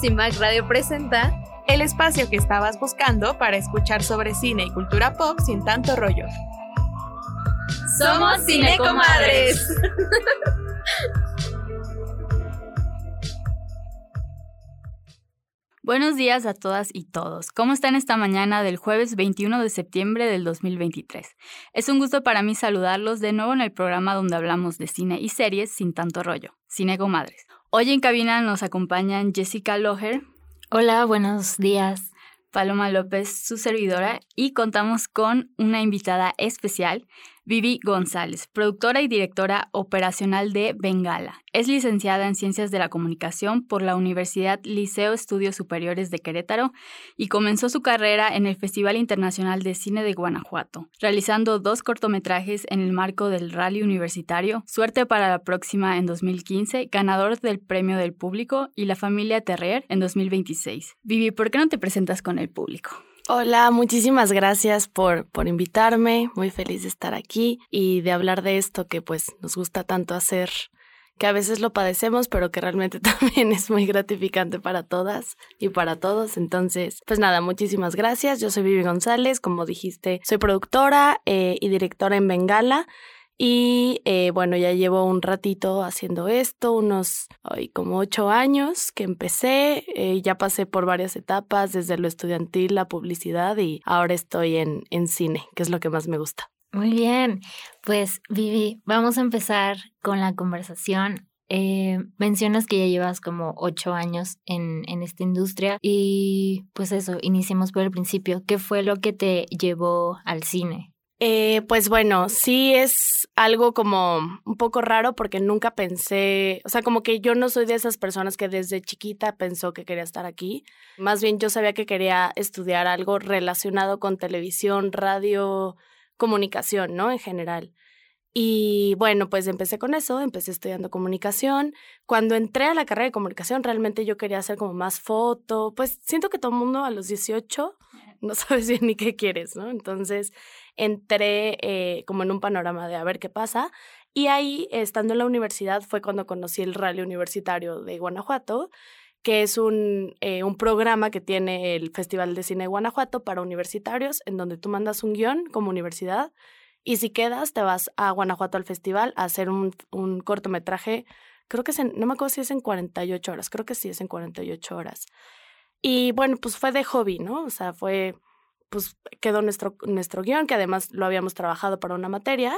Cimac Radio presenta el espacio que estabas buscando para escuchar sobre cine y cultura pop sin tanto rollo. Somos Cinecomadres. Buenos días a todas y todos. ¿Cómo están esta mañana del jueves 21 de septiembre del 2023? Es un gusto para mí saludarlos de nuevo en el programa donde hablamos de cine y series sin tanto rollo, Cine Madres. Hoy en cabina nos acompañan Jessica Loher. Hola, buenos días. Paloma López, su servidora, y contamos con una invitada especial, Vivi González, productora y directora operacional de Bengala. Es licenciada en Ciencias de la Comunicación por la Universidad Liceo Estudios Superiores de Querétaro y comenzó su carrera en el Festival Internacional de Cine de Guanajuato, realizando dos cortometrajes en el marco del Rally Universitario, Suerte para la Próxima en 2015, ganador del Premio del Público, y La Familia Terrier en 2026. Vivi, ¿por qué no te presentas con el público? Hola, muchísimas gracias por, por invitarme. Muy feliz de estar aquí y de hablar de esto que pues nos gusta tanto hacer, que a veces lo padecemos, pero que realmente también es muy gratificante para todas y para todos. Entonces, pues nada, muchísimas gracias. Yo soy Vivi González, como dijiste, soy productora eh, y directora en Bengala. Y eh, bueno, ya llevo un ratito haciendo esto, unos como ocho años que empecé, eh, ya pasé por varias etapas, desde lo estudiantil, la publicidad y ahora estoy en, en cine, que es lo que más me gusta. Muy bien, pues Vivi, vamos a empezar con la conversación. Eh, mencionas que ya llevas como ocho años en, en esta industria y pues eso, iniciemos por el principio. ¿Qué fue lo que te llevó al cine? Eh, pues bueno, sí es algo como un poco raro porque nunca pensé, o sea, como que yo no soy de esas personas que desde chiquita pensó que quería estar aquí. Más bien yo sabía que quería estudiar algo relacionado con televisión, radio, comunicación, ¿no? En general. Y bueno, pues empecé con eso, empecé estudiando comunicación. Cuando entré a la carrera de comunicación, realmente yo quería hacer como más foto. Pues siento que todo el mundo a los 18 no sabes bien ni qué quieres, ¿no? Entonces entré eh, como en un panorama de a ver qué pasa. Y ahí, estando en la universidad, fue cuando conocí el Rally Universitario de Guanajuato, que es un, eh, un programa que tiene el Festival de Cine de Guanajuato para universitarios, en donde tú mandas un guion como universidad y si quedas, te vas a Guanajuato al festival a hacer un, un cortometraje, creo que es en, no me acuerdo si es en 48 horas, creo que sí es en 48 horas. Y bueno, pues fue de hobby, ¿no? O sea, fue pues quedó nuestro, nuestro guion, que además lo habíamos trabajado para una materia,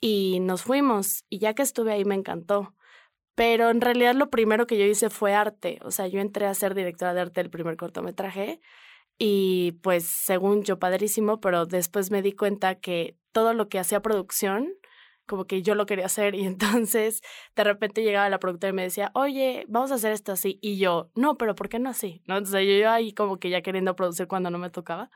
y nos fuimos. Y ya que estuve ahí me encantó. Pero en realidad lo primero que yo hice fue arte. O sea, yo entré a ser directora de arte del primer cortometraje y pues según yo padrísimo, pero después me di cuenta que todo lo que hacía producción, como que yo lo quería hacer y entonces de repente llegaba la productora y me decía, oye, vamos a hacer esto así. Y yo, no, pero ¿por qué no así? ¿No? Entonces yo, yo ahí como que ya queriendo producir cuando no me tocaba.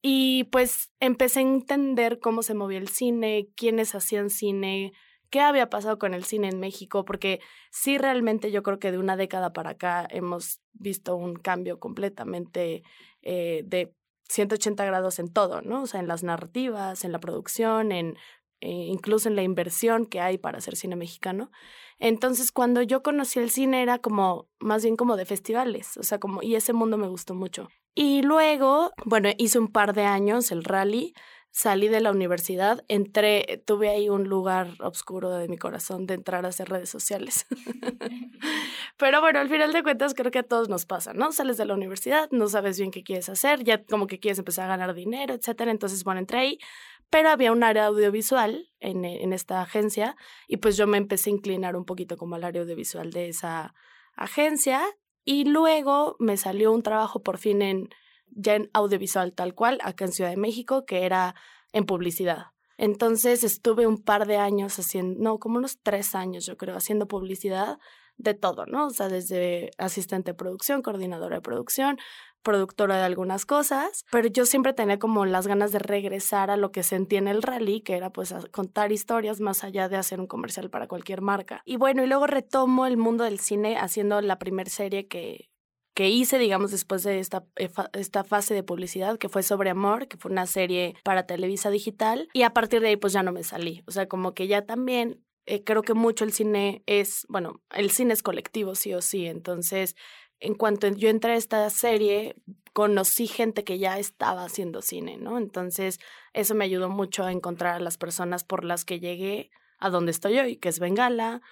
Y pues empecé a entender cómo se movía el cine, quiénes hacían cine, qué había pasado con el cine en México, porque sí realmente yo creo que de una década para acá hemos visto un cambio completamente eh, de 180 grados en todo, ¿no? O sea, en las narrativas, en la producción, en eh, incluso en la inversión que hay para hacer cine mexicano. Entonces, cuando yo conocí el cine era como, más bien como de festivales, o sea, como, y ese mundo me gustó mucho. Y luego, bueno, hice un par de años el rally, salí de la universidad, entré, tuve ahí un lugar oscuro de mi corazón de entrar a hacer redes sociales. Pero bueno, al final de cuentas creo que a todos nos pasa, ¿no? Sales de la universidad, no sabes bien qué quieres hacer, ya como que quieres empezar a ganar dinero, etcétera. Entonces, bueno, entré ahí, pero había un área audiovisual en, en esta agencia y pues yo me empecé a inclinar un poquito como al área audiovisual de esa agencia y luego me salió un trabajo por fin en ya en audiovisual tal cual, acá en Ciudad de México, que era en publicidad. Entonces estuve un par de años haciendo, no, como unos tres años yo creo, haciendo publicidad de todo, ¿no? O sea, desde asistente de producción, coordinadora de producción, productora de algunas cosas, pero yo siempre tenía como las ganas de regresar a lo que sentí en el rally, que era pues contar historias más allá de hacer un comercial para cualquier marca. Y bueno, y luego retomo el mundo del cine haciendo la primer serie que, que hice, digamos, después de esta, eh, esta fase de publicidad, que fue sobre amor, que fue una serie para Televisa Digital, y a partir de ahí pues ya no me salí. O sea, como que ya también eh, creo que mucho el cine es, bueno, el cine es colectivo, sí o sí. Entonces, en cuanto yo entré a esta serie, conocí gente que ya estaba haciendo cine, ¿no? Entonces, eso me ayudó mucho a encontrar a las personas por las que llegué a donde estoy hoy, que es Bengala,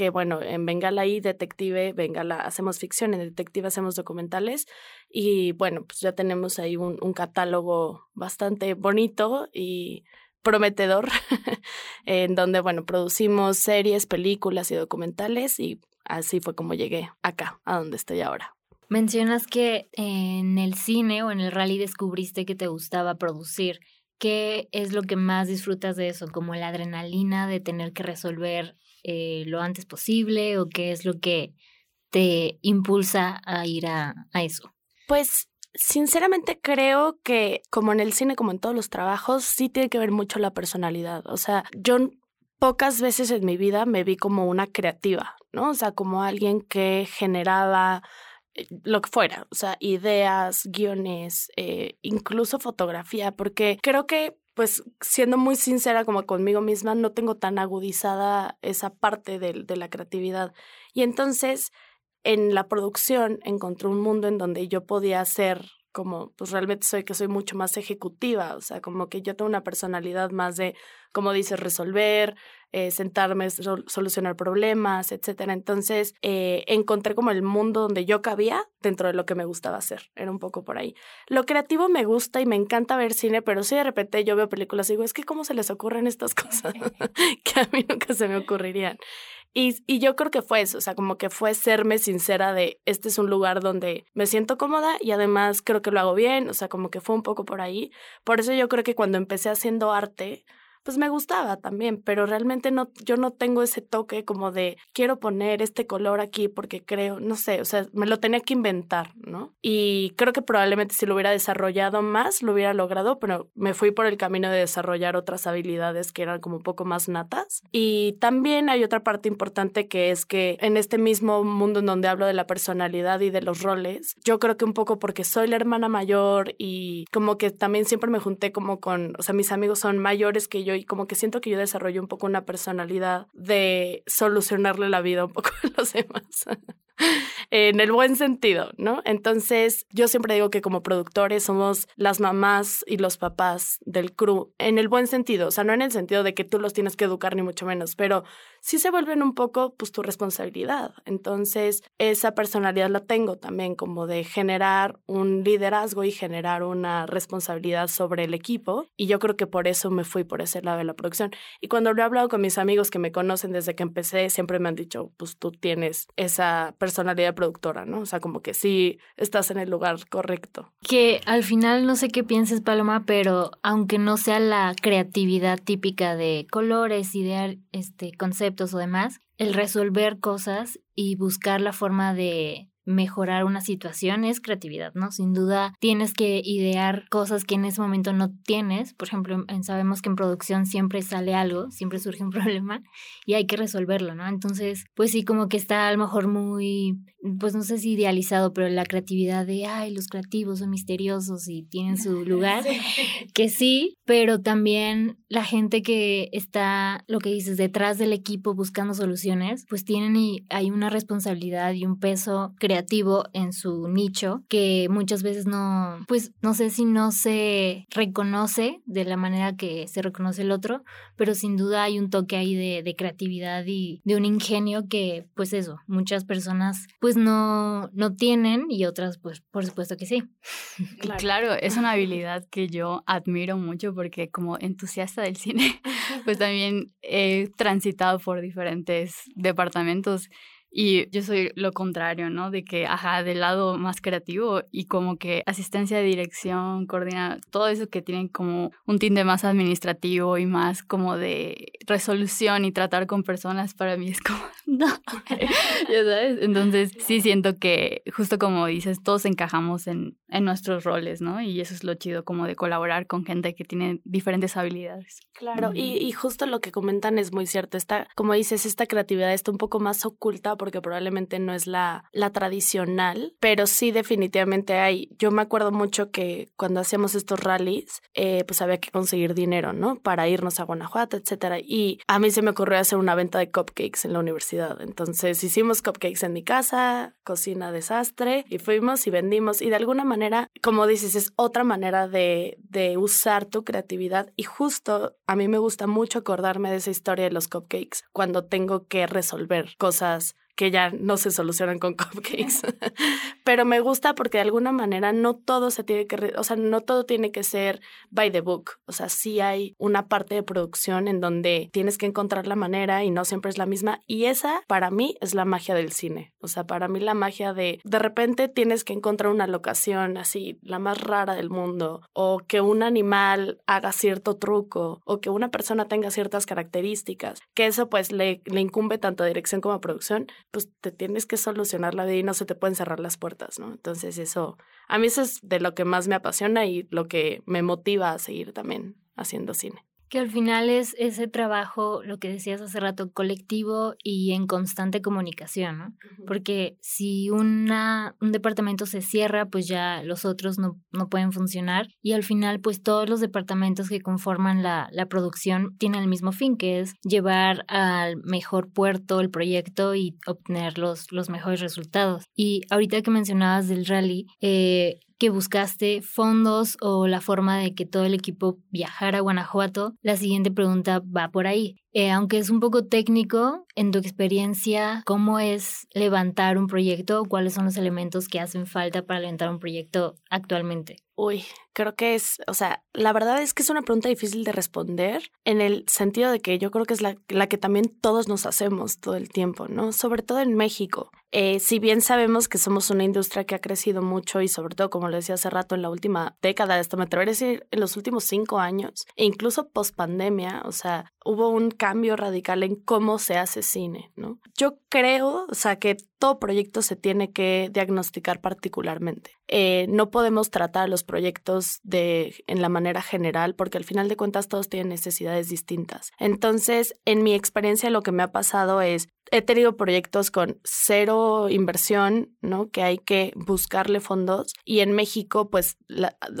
que bueno, en Bengala y Detective, Bengala hacemos ficción, en Detective hacemos documentales y bueno, pues ya tenemos ahí un, un catálogo bastante bonito y prometedor, en donde, bueno, producimos series, películas y documentales y así fue como llegué acá, a donde estoy ahora. Mencionas que en el cine o en el rally descubriste que te gustaba producir. ¿Qué es lo que más disfrutas de eso? ¿Como la adrenalina de tener que resolver eh, lo antes posible o qué es lo que te impulsa a ir a, eso? Pues Sinceramente creo que como en el cine, como en todos los trabajos, sí tiene que ver mucho la personalidad. O sea, yo pocas veces en mi vida me vi como una creativa, ¿no? O sea, como alguien que generaba eh, lo que fuera, o sea, ideas, guiones, eh, incluso fotografía, porque creo que, pues, siendo muy sincera como conmigo misma, no tengo tan agudizada esa parte de, de la creatividad. Y entonces en la producción encontré un mundo en donde yo podía ser como, pues realmente soy que soy mucho más ejecutiva, o sea, como que yo tengo una personalidad más de, como dices, resolver, eh, sentarme, solucionar problemas, etcétera. Entonces, eh, encontré como el mundo donde yo cabía dentro de lo que me gustaba hacer, era un poco por ahí. Lo creativo me gusta y me encanta ver cine, pero si de repente yo veo películas y digo, es que cómo se les ocurren estas cosas que a mí nunca se me ocurrirían. Y, yo creo que fue eso, o sea, como que fue serme sincera de, este es un lugar donde me siento cómoda y además creo que lo hago bien, o sea, como que fue un poco por ahí. Por eso yo creo que cuando empecé haciendo arte, pues me gustaba también, pero realmente no, yo no tengo ese toque como de quiero poner este color aquí porque creo, no sé, o sea, me lo tenía que inventar, ¿no? Y creo que probablemente si lo hubiera desarrollado más, lo hubiera logrado, pero me fui por el camino de desarrollar otras habilidades que eran como un poco más natas. Y también hay otra parte importante que es que en este mismo mundo en donde hablo de la personalidad y de los roles, yo creo que un poco porque soy la hermana mayor y como que también siempre me junté como con, o sea, mis amigos son mayores que yo y como que siento que yo desarrollo un poco una personalidad de solucionarle la vida un poco a los demás. en el buen sentido, ¿no? Entonces, yo siempre digo que como productores somos las mamás y los papás del crew, en el buen sentido, o sea, no en el sentido de que tú los tienes que educar ni mucho menos, pero sí se vuelven un poco, pues, tu responsabilidad. Entonces, esa personalidad la tengo también, como de generar un liderazgo y generar una responsabilidad sobre el equipo, y yo creo que por eso me fui por ese lado de la producción. Y cuando lo he hablado con mis amigos que me conocen desde que empecé, siempre me han dicho, pues, tú tienes esa personalidad productora, ¿no? O sea, como que sí estás en el lugar correcto. Que al final no sé qué pienses, Paloma, pero aunque no sea la creatividad típica de colores, idear este conceptos o demás, el resolver cosas y buscar la forma de mejorar una situación es creatividad, ¿no? Sin duda tienes que idear cosas que en ese momento no tienes. Por ejemplo, sabemos que en producción siempre sale algo, siempre surge un problema y hay que resolverlo, ¿no? Entonces, pues sí, como que está a lo mejor muy, pues no sé si idealizado, pero la creatividad de, ay, los creativos son misteriosos y tienen su lugar, que sí, pero también la gente que está, lo que dices, detrás del equipo buscando soluciones, pues tienen y hay una responsabilidad y un peso creativo en su nicho que muchas veces no, pues no sé si no se reconoce de la manera que se reconoce el otro, pero sin duda hay un toque ahí de, de creatividad y de un ingenio que, pues eso, muchas personas pues no, no tienen y otras pues por supuesto que sí. Claro. claro, es una habilidad que yo admiro mucho porque como entusiasta del cine, pues también he transitado por diferentes departamentos y yo soy lo contrario, ¿no? De que, ajá, del lado más creativo y como que asistencia de dirección, coordina, todo eso que tienen como un tinte más administrativo y más como de resolución y tratar con personas, para mí es como, no, ya sabes. Entonces sí siento que, justo como dices, todos encajamos en, en nuestros roles, ¿no? Y eso es lo chido como de colaborar con gente que tiene diferentes habilidades. Claro, y, y justo lo que comentan es muy cierto. Está, como dices, esta creatividad está un poco más oculta porque probablemente no es la, la tradicional, pero sí definitivamente hay. Yo me acuerdo mucho que cuando hacíamos estos rallies, eh, pues había que conseguir dinero, ¿no? Para irnos a Guanajuato, etcétera. Y a mí se me ocurrió hacer una venta de cupcakes en la universidad. Entonces hicimos cupcakes en mi casa, cocina desastre, y fuimos y vendimos. Y de alguna manera, como dices, es otra manera de, de usar tu creatividad. Y justo a mí me gusta mucho acordarme de esa historia de los cupcakes cuando tengo que resolver cosas que ya no se solucionan con cupcakes. Pero me gusta porque de alguna manera no todo se tiene que, o sea, no todo tiene que ser by the book. O sea, sí hay una parte de producción en donde tienes que encontrar la manera y no siempre es la misma. Y esa, para mí, es la magia del cine. O sea, para mí la magia de de repente tienes que encontrar una locación así, la más rara del mundo, o que un animal haga cierto truco, o que una persona tenga ciertas características, que eso pues le, le incumbe tanto a dirección como a producción, pues te tienes que solucionar la vida y no se te pueden cerrar las puertas, ¿no? Entonces eso, a mí eso es de lo que más me apasiona y lo que me motiva a seguir también haciendo cine. Que al final es ese trabajo, lo que decías hace rato, colectivo y en constante comunicación, ¿no? Porque si una, un departamento se cierra, pues ya los otros no, no pueden funcionar y al final pues todos los departamentos que conforman la, la producción tienen el mismo fin, que es llevar al mejor puerto el proyecto y obtener los, los mejores resultados. Y ahorita que mencionabas del rally, eh, que buscaste fondos o la forma de que todo el equipo viajara a Guanajuato, la siguiente pregunta va por ahí. Eh, aunque es un poco técnico, en tu experiencia, ¿cómo es levantar un proyecto? ¿Cuáles son los elementos que hacen falta para levantar un proyecto actualmente? Uy, creo que es, o sea, la verdad es que es una pregunta difícil de responder en el sentido de que yo creo que es la, la que también todos nos hacemos todo el tiempo, ¿no? Sobre todo en México. Eh, si bien sabemos que somos una industria que ha crecido mucho y sobre todo, como lo decía hace rato, en la última década, hasta me atrevería a decir en los últimos cinco años, e incluso post pandemia, o sea, hubo un cambio radical en cómo se hace cine, ¿no? Yo creo, o sea, que todo proyecto se tiene que diagnosticar particularmente. Eh, no podemos tratar los proyectos en la manera general porque al final de cuentas todos tienen necesidades distintas. Entonces, en mi experiencia lo que me ha pasado es, he tenido proyectos con cero inversión, ¿no? Que hay que buscarle fondos. Y en México, pues,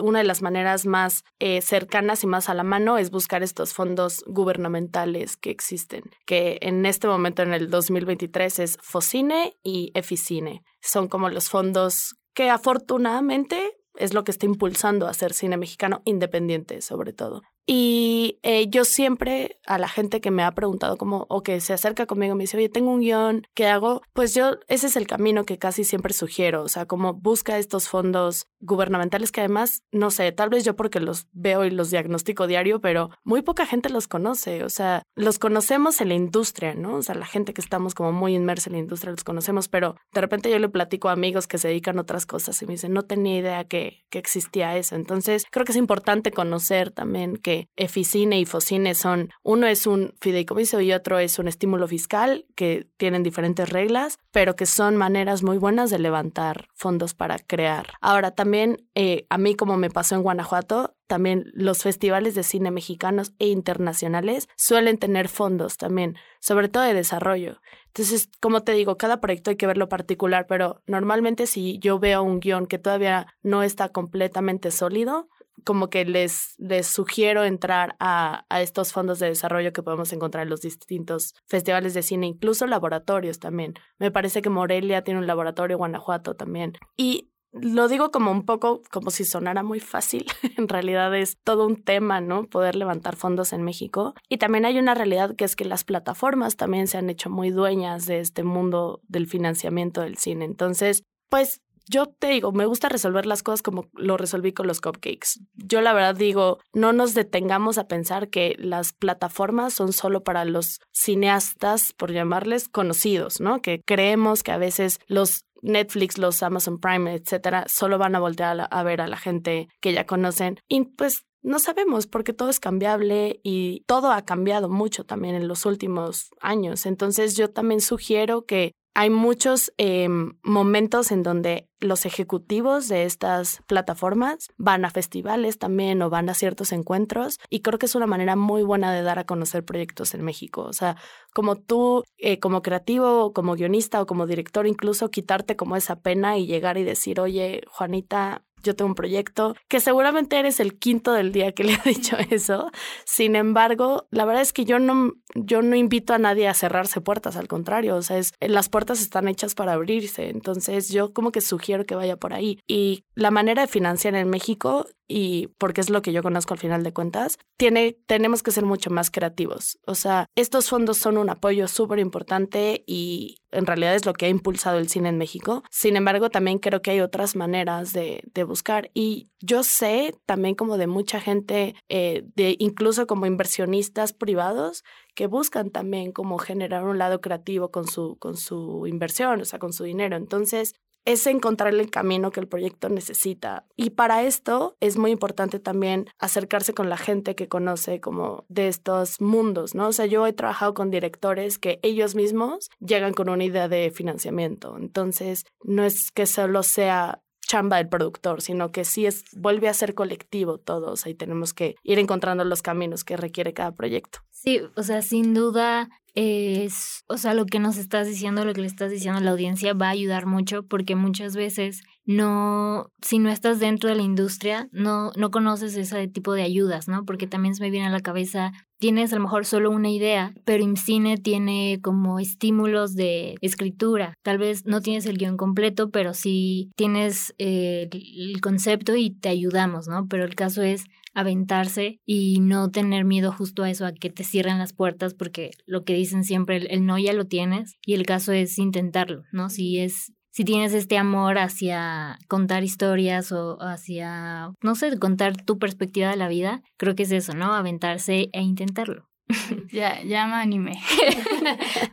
una de las maneras más eh, cercanas y más a la mano es buscar estos fondos gubernamentales que existen, que en este momento, en el 2023, es Focine y Eficine. Son como los fondos que afortunadamente es lo que está impulsando a hacer cine mexicano independiente, sobre todo. Y eh, yo siempre a la gente que me ha preguntado como, o que se acerca conmigo, me dice, oye, tengo un guion, ¿qué hago? Pues yo, ese es el camino que casi siempre sugiero, o sea, como busca estos fondos gubernamentales que además, no sé, tal vez yo porque los veo y los diagnostico diario, pero muy poca gente los conoce, o sea, los conocemos en la industria, ¿no? O sea, la gente que estamos como muy inmersa en la industria los conocemos, pero de repente yo le platico a amigos que se dedican a otras cosas y me dicen, no tenía idea que, que existía eso. Entonces, creo que es importante conocer también Eficine y Focine son, uno es un fideicomiso y otro es un estímulo fiscal que tienen diferentes reglas, pero que son maneras muy buenas de levantar fondos para crear. Ahora, también eh, a mí como me pasó en Guanajuato, también los festivales de cine mexicanos e internacionales suelen tener fondos también, sobre todo de desarrollo. Entonces, como te digo, cada proyecto hay que verlo particular, pero normalmente si yo veo un guion que todavía no está completamente sólido, como que les, les sugiero entrar a, a, estos fondos de desarrollo que podemos encontrar en los distintos festivales de cine, incluso laboratorios también. Me parece que Morelia tiene un laboratorio, Guanajuato también. Y lo digo como un poco como si sonara muy fácil. en realidad es todo un tema, ¿no? Poder levantar fondos en México. Y también hay una realidad que es que las plataformas también se han hecho muy dueñas de este mundo del financiamiento del cine. Entonces, pues yo te digo, me gusta resolver las cosas como lo resolví con los cupcakes. Yo la verdad digo, no nos detengamos a pensar que las plataformas son solo para los cineastas, por llamarles, conocidos, ¿no? Que creemos que a veces los Netflix, los Amazon Prime, etcétera, solo van a voltear a, a ver a la gente que ya conocen. Y pues no sabemos porque todo es cambiable y todo ha cambiado mucho también en los últimos años. Entonces yo también sugiero que hay muchos em, momentos en donde los ejecutivos de estas plataformas van a festivales también o van a ciertos encuentros y creo que es una manera muy buena de dar a conocer proyectos en México. O sea, como tú, eh, como creativo, como guionista o como director, incluso quitarte como esa pena y llegar y decir, oye, Juanita, yo tengo un proyecto, que seguramente eres el quinto del día que le ha dicho eso. Sin embargo, la verdad es que yo no, yo no invito a nadie a cerrarse puertas, al contrario, o sea, es, las puertas están hechas para abrirse, entonces yo como que sugiero que vaya por ahí. Y la manera de financiar en México y porque es lo que yo conozco al final de cuentas, tiene, tenemos que ser mucho más creativos. O sea, estos fondos son un apoyo súper importante y en realidad es lo que ha impulsado el cine en México. Sin embargo, también creo que hay otras maneras de, de buscar. Y yo sé también como de mucha gente, eh, de incluso como inversionistas privados, que buscan también como generar un lado creativo con su, con su inversión, o sea, con su dinero. Entonces, es encontrar el camino que el proyecto necesita. Y para esto es muy importante también acercarse con la gente que conoce como de estos mundos, ¿no? O sea, yo he trabajado con directores que ellos mismos llegan con una idea de financiamiento. Entonces, no es que solo sea chamba del productor, sino que sí es, vuelve a ser colectivo todos y tenemos que ir encontrando los caminos que requiere cada proyecto. Sí, o sea, sin duda es, o sea, lo que nos estás diciendo, lo que le estás diciendo a la audiencia va a ayudar mucho porque muchas veces no, si no estás dentro de la industria, no, no conoces ese tipo de ayudas, ¿no? Porque también se me viene a la cabeza, tienes a lo mejor solo una idea, pero IMCINE tiene como estímulos de escritura. Tal vez no tienes el guion completo, pero sí tienes eh, el concepto y te ayudamos, ¿no? Pero el caso es aventarse y no tener miedo justo a eso, a que te cierren las puertas, porque lo que dicen siempre, el, no ya lo tienes y el caso es intentarlo, ¿no? Si es si tienes este amor hacia contar historias o hacia, no sé, contar tu perspectiva de la vida, creo que es eso, ¿no? Aventarse e intentarlo. Ya, ya me animé.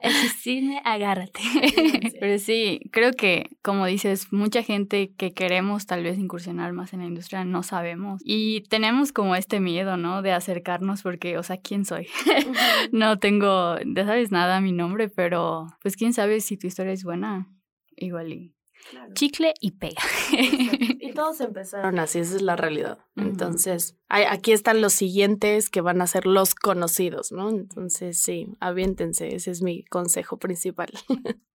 El cine, agárrate. Pero sí, creo que, como dices, mucha gente que queremos tal vez incursionar más en la industria no sabemos. Y tenemos como este miedo, ¿no? De acercarnos porque, o sea, ¿quién soy? no tengo, ya sabes nada mi nombre, pero pues quién sabe si tu historia es buena. Igual y chicle y pega. y todos empezaron así, esa es la realidad. Entonces, aquí están los siguientes que van a ser los conocidos, ¿no? Entonces, sí, aviéntense, ese es mi consejo principal.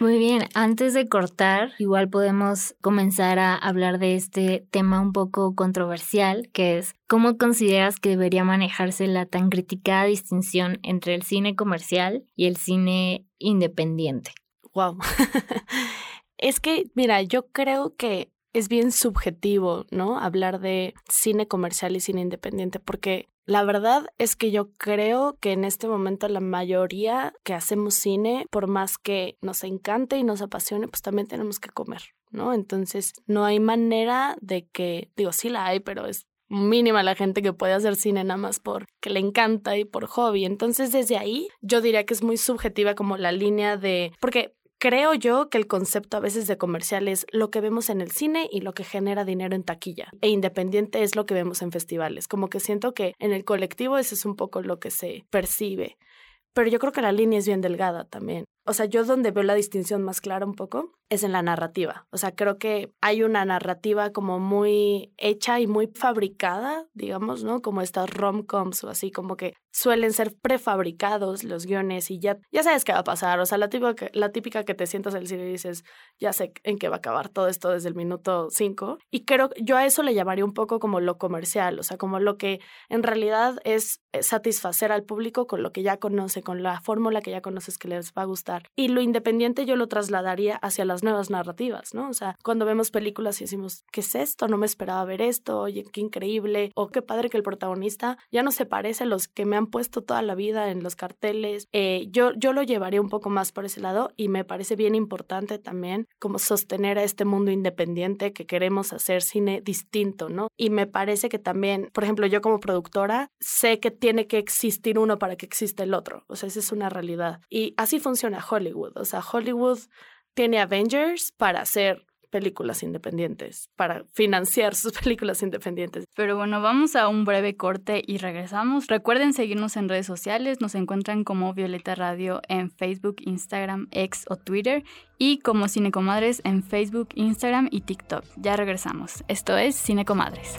Muy bien, antes de cortar, igual podemos comenzar a hablar de este tema un poco controversial, que es cómo consideras que debería manejarse la tan criticada distinción entre el cine comercial y el cine independiente. Wow. Es que, mira, yo creo que es bien subjetivo, ¿no? Hablar de cine comercial y cine independiente, porque la verdad es que yo creo que en este momento la mayoría que hacemos cine, por más que nos encante y nos apasione, pues también tenemos que comer, ¿no? Entonces, no hay manera de que, digo, sí la hay, pero es mínima la gente que puede hacer cine nada más porque le encanta y por hobby. Entonces, desde ahí, yo diría que es muy subjetiva como la línea de, porque Creo yo que el concepto a veces de comercial es lo que vemos en el cine y lo que genera dinero en taquilla. E independiente es lo que vemos en festivales. Como que siento que en el colectivo eso es un poco lo que se percibe. Pero yo creo que la línea es bien delgada también. O sea, yo donde veo la distinción más clara un poco es en la narrativa. O sea, creo que hay una narrativa como muy hecha y muy fabricada, digamos, ¿no? Como estas rom-coms o así, como que suelen ser prefabricados los guiones y ya, ya sabes qué va a pasar. O sea, la típica, la típica que te sientas en el cine y dices, ya sé en qué va a acabar todo esto desde el minuto cinco. Y creo yo a eso le llamaría un poco como lo comercial, o sea, como lo que en realidad es satisfacer al público con lo que ya conoce, con la fórmula que ya conoces que les va a gustar. Y lo independiente yo lo trasladaría hacia las nuevas narrativas, ¿no? O sea, cuando vemos películas y decimos, ¿qué es esto? No me esperaba ver esto, oye, qué increíble, o qué padre que el protagonista ya no se parece a los que me han puesto toda la vida en los carteles. Eh, yo, yo lo llevaría un poco más por ese lado y me parece bien importante también como sostener a este mundo independiente que queremos hacer cine distinto, ¿no? Y me parece que también, por ejemplo, yo como productora sé que tiene que existir uno para que exista el otro, o sea, esa es una realidad. Y así funciona Hollywood, o sea, Hollywood tiene Avengers para hacer películas independientes, para financiar sus películas independientes. Pero bueno, vamos a un breve corte y regresamos. Recuerden seguirnos en redes sociales, nos encuentran como Violeta Radio en Facebook, Instagram, X o Twitter y como Cinecomadres en Facebook, Instagram y TikTok. Ya regresamos. Esto es Cinecomadres.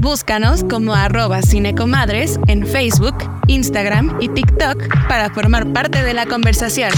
Búscanos como arroba cinecomadres en Facebook, Instagram y TikTok para formar parte de la conversación.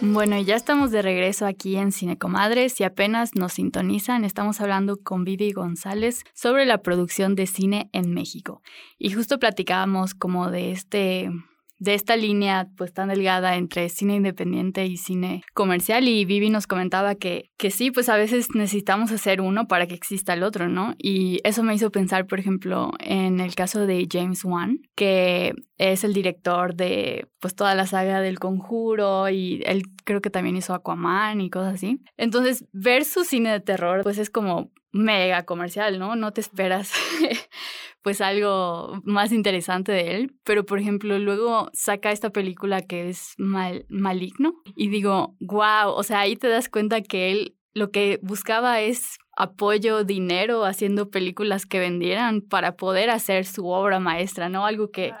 Bueno, ya estamos de regreso aquí en Cinecomadres. Si apenas nos sintonizan, estamos hablando con Vivi González sobre la producción de cine en México. Y justo platicábamos como de este de esta línea pues tan delgada entre cine independiente y cine comercial y Vivi nos comentaba que, que sí, pues a veces necesitamos hacer uno para que exista el otro, ¿no? Y eso me hizo pensar, por ejemplo, en el caso de James Wan, que es el director de pues toda la saga del conjuro y él creo que también hizo Aquaman y cosas así. Entonces, ver su cine de terror pues es como mega comercial, ¿no? No te esperas pues algo más interesante de él, pero por ejemplo luego saca esta película que es mal, maligno y digo, wow, o sea, ahí te das cuenta que él lo que buscaba es apoyo, dinero, haciendo películas que vendieran para poder hacer su obra maestra, ¿no? Algo que,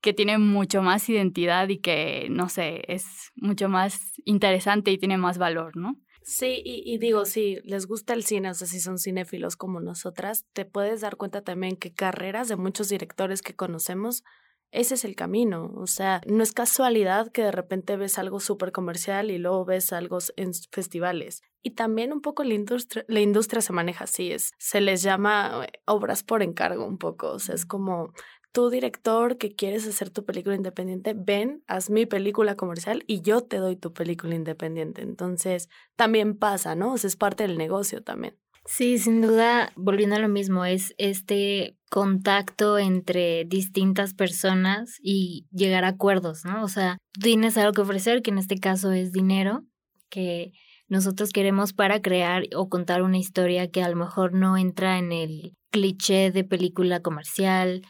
que tiene mucho más identidad y que, no sé, es mucho más interesante y tiene más valor, ¿no? Sí, y, digo, si les gusta el cine, o sea, si son cinéfilos como nosotras, te puedes dar cuenta también que carreras de muchos directores que conocemos, ese es el camino. O sea, no es casualidad que de repente ves algo súper comercial y luego ves algo en festivales. Y también un poco la industria, la industria se maneja así, es, se les llama eh, obras por encargo un poco. O sea, es como tú director que quieres hacer tu película independiente, ven, haz mi película comercial y yo te doy tu película independiente. Entonces, también pasa, ¿no? O sea, es parte del negocio también. Sí, sin duda, volviendo a lo mismo, es este contacto entre distintas personas y llegar a acuerdos, ¿no? O sea, tienes algo que ofrecer, que en este caso es dinero, que nosotros queremos para crear o contar una historia que a lo mejor no entra en el cliché de película comercial,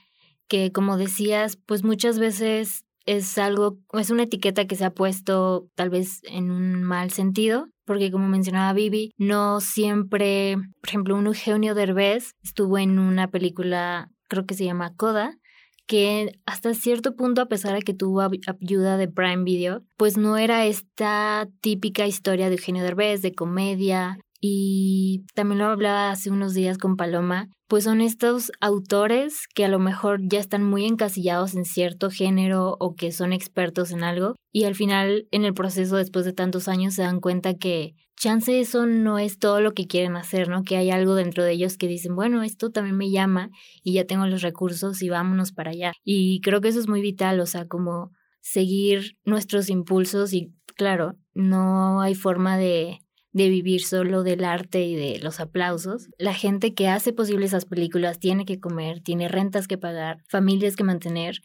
que como decías, pues muchas veces es algo, es una etiqueta que se ha puesto tal vez en un mal sentido, porque como mencionaba Vivi, no siempre, por ejemplo, un Eugenio Derbez estuvo en una película, creo que se llama Coda, que hasta cierto punto, a pesar de que tuvo ayuda de Prime Video, pues no era esta típica historia de Eugenio Derbez, de comedia, y también lo hablaba hace unos días con Paloma, pues son estos autores que a lo mejor ya están muy encasillados en cierto género o que son expertos en algo y al final en el proceso después de tantos años se dan cuenta que chance eso no es todo lo que quieren hacer, ¿no? Que hay algo dentro de ellos que dicen, bueno, esto también me llama y ya tengo los recursos y vámonos para allá. Y creo que eso es muy vital, o sea, como seguir nuestros impulsos y claro, no hay forma de de vivir solo del arte y de los aplausos. La gente que hace posible esas películas tiene que comer, tiene rentas que pagar, familias que mantener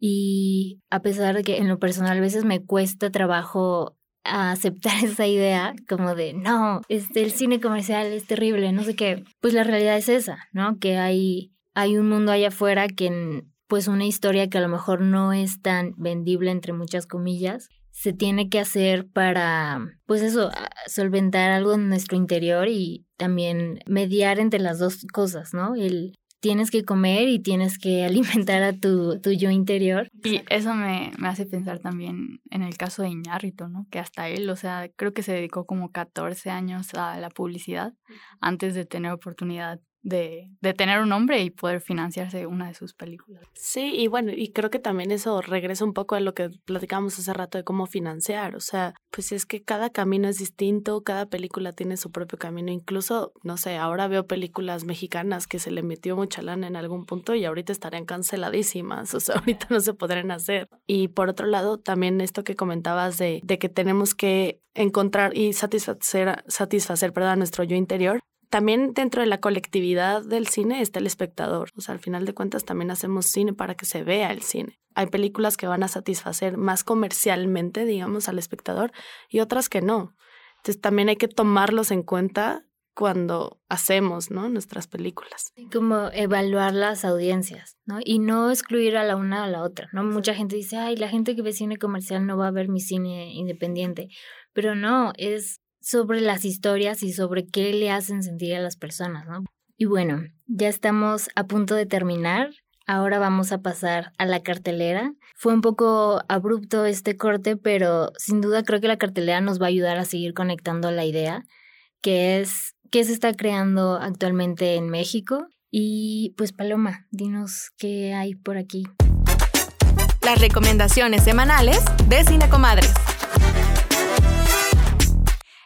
y a pesar de que en lo personal a veces me cuesta trabajo aceptar esa idea como de no, este el cine comercial es terrible, no sé qué, pues la realidad es esa, ¿no? Que hay hay un mundo allá afuera que pues una historia que a lo mejor no es tan vendible entre muchas comillas se tiene que hacer para, pues eso, solventar algo en nuestro interior y también mediar entre las dos cosas, ¿no? El tienes que comer y tienes que alimentar a tu, tu yo interior. Y eso me, me, hace pensar también en el caso de Iñárritu, ¿no? Que hasta él, o sea, creo que se dedicó como 14 años a la publicidad antes de tener oportunidad de, tener un nombre y poder financiarse una de sus películas. Sí, y bueno, y creo que también eso regresa un poco a lo que platicamos hace rato de cómo financiar. O sea, pues es que cada camino es distinto, cada película tiene su propio camino. Incluso, no sé, ahora veo películas mexicanas que se le metió mucha lana en algún punto y ahorita estarían canceladísimas. O sea, ahorita no se podrían hacer. Y por otro lado, también esto que comentabas de, de que tenemos que encontrar y satisfacer, satisfacer perdón, nuestro yo interior, también dentro de la colectividad del cine está el espectador. O sea, al final de cuentas también hacemos cine para que se vea el cine. Hay películas que van a satisfacer más comercialmente, digamos, al espectador y otras que no. Entonces también hay que tomarlos en cuenta cuando hacemos, ¿no? Nuestras películas. Como evaluar las audiencias, ¿no? Y no excluir a la una a la otra, ¿no? Mucha gente dice, ay, la gente que ve cine comercial no va a ver mi cine independiente. Pero no, es sobre las historias y sobre qué le hacen sentir a las personas, ¿no? Y bueno, ya estamos a punto de terminar. Ahora vamos a pasar a la cartelera. Fue un poco abrupto este corte, pero sin duda creo que la cartelera nos va a ayudar a seguir conectando la idea, que es qué se está creando actualmente en México. Y pues Paloma, dinos qué hay por aquí. Las recomendaciones semanales de Cine Comadres.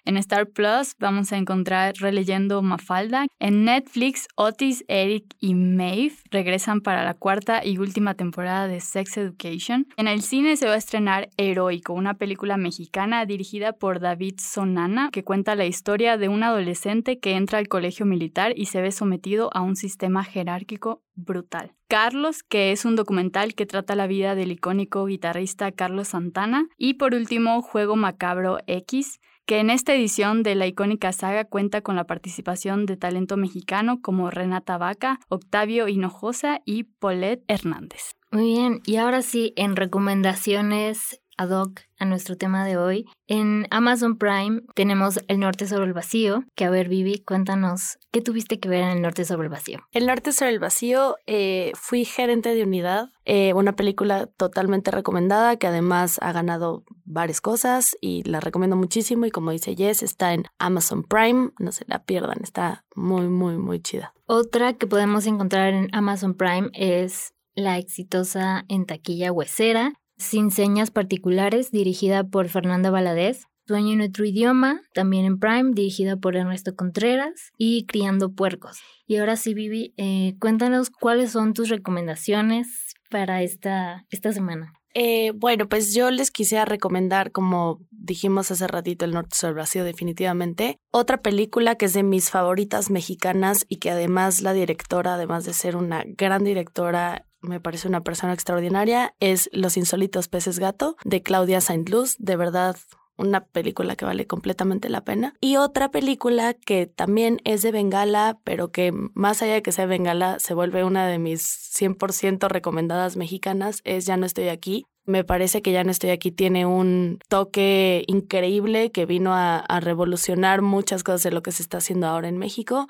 En Star Plus vamos a encontrar Releyendo Mafalda. En Netflix, Otis, Eric y Maeve regresan para la cuarta y última temporada de Sex Education. En el cine se va a estrenar Heroico, una película mexicana dirigida por David Sonana, que cuenta la historia de un adolescente que entra al colegio militar y se ve sometido a un sistema jerárquico brutal. Carlos, que es un documental que trata la vida del icónico guitarrista Carlos Santana. Y por último, Juego Macabro X, que en esta edición de la icónica saga cuenta con la participación de talento mexicano como Renata Vaca, Octavio Hinojosa y Paulette Hernández. Muy bien, y ahora sí, en recomendaciones ad hoc a nuestro tema de hoy. En Amazon Prime tenemos El Norte sobre el Vacío, que a ver, Vivi, cuéntanos, ¿qué tuviste que ver en El Norte sobre el Vacío? El Norte sobre el Vacío, eh, fui gerente de unidad, eh, una película totalmente recomendada que además ha ganado varias cosas y la recomiendo muchísimo y como dice Jess, está en Amazon Prime, no se la pierdan, está muy, muy, muy chida. Otra que podemos encontrar en Amazon Prime es la exitosa en taquilla huesera, sin señas particulares, dirigida por Fernanda Valadez. Sueño en otro idioma, también en Prime, dirigida por Ernesto Contreras. Y Criando Puercos. Y ahora sí, Vivi, eh, cuéntanos cuáles son tus recomendaciones para esta, esta semana. Eh, bueno, pues yo les quisiera recomendar, como dijimos hace ratito, El Norte sobre Vacío, definitivamente. Otra película que es de mis favoritas mexicanas y que además la directora, además de ser una gran directora, me parece una persona extraordinaria, es Los Insólitos Peces Gato de Claudia Saint Luz. De verdad, una película que vale completamente la pena. Y otra película que también es de Bengala, pero que más allá de que sea Bengala, se vuelve una de mis 100% recomendadas mexicanas, es Ya no estoy aquí. Me parece que Ya no estoy aquí tiene un toque increíble que vino a, revolucionar muchas cosas de lo que se está haciendo ahora en México.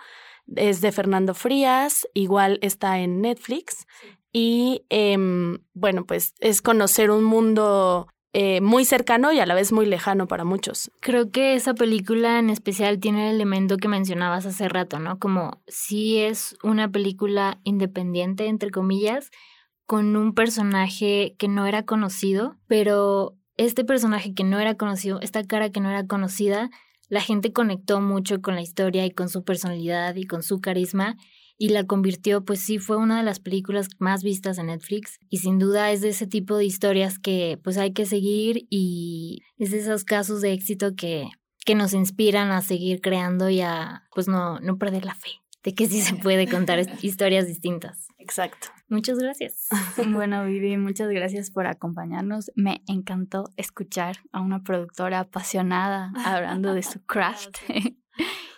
Es de Fernando Frías, igual está en Netflix y em, bueno, pues es conocer un mundo eh, muy cercano y a la vez muy lejano para muchos. Creo que esa película en especial tiene el elemento que mencionabas hace rato, ¿no? Como si es una película independiente, entre comillas, con un personaje que no era conocido, pero este personaje que no era conocido, esta cara que no era conocida, la gente conectó mucho con la historia y con su personalidad y con su carisma y la convirtió, pues sí, fue una de las películas más vistas en Netflix y sin duda es de ese tipo de historias que pues hay que seguir y es de esos casos de éxito que, que nos inspiran a seguir creando y a pues no, no perder la fe de que sí se puede contar historias distintas. Exacto. Muchas gracias. Bueno, Vivi, muchas gracias por acompañarnos. Me encantó escuchar a una productora apasionada hablando de su craft.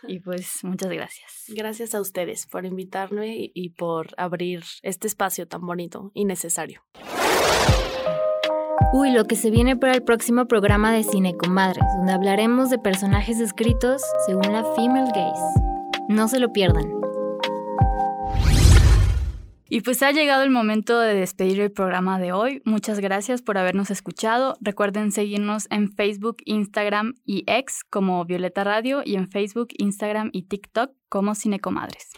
Y pues muchas gracias. Gracias a ustedes por invitarme y por abrir este espacio tan bonito y necesario. Uy, lo que se viene para el próximo programa de Cine Comadres, donde hablaremos de personajes escritos según la female gaze. No se lo pierdan. Y pues ha llegado el momento de despedir el programa de hoy. Muchas gracias por habernos escuchado. Recuerden seguirnos en Facebook, Instagram y X como Violeta Radio y en Facebook, Instagram y TikTok como Cinecomadres.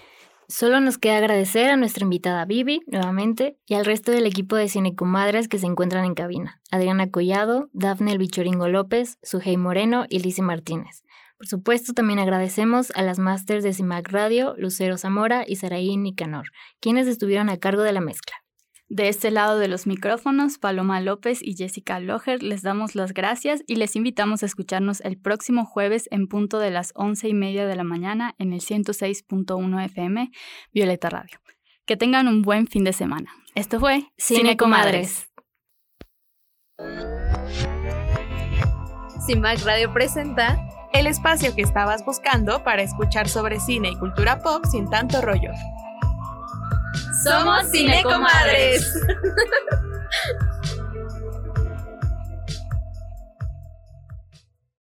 Solo nos queda agradecer a nuestra invitada Vivi, nuevamente, y al resto del equipo de Cinecomadres que se encuentran en cabina. Adriana Collado, Dafne El Bichoringo López, Sujei Moreno y Lizzie Martínez. Por supuesto, también agradecemos a las másters de CIMAC Radio, Lucero Zamora y Saraí Nicanor, quienes estuvieron a cargo de la mezcla. De este lado de los micrófonos, Paloma López y Jessica Loher les damos las gracias y les invitamos a escucharnos el próximo jueves en punto de las once y media de la mañana en el 106.1 FM Violeta Radio. Que tengan un buen fin de semana. Esto fue Cine Comadres. CIMAC Radio presenta el espacio que estabas buscando para escuchar sobre cine y cultura pop sin tanto rollo. Somos Cinecomadres.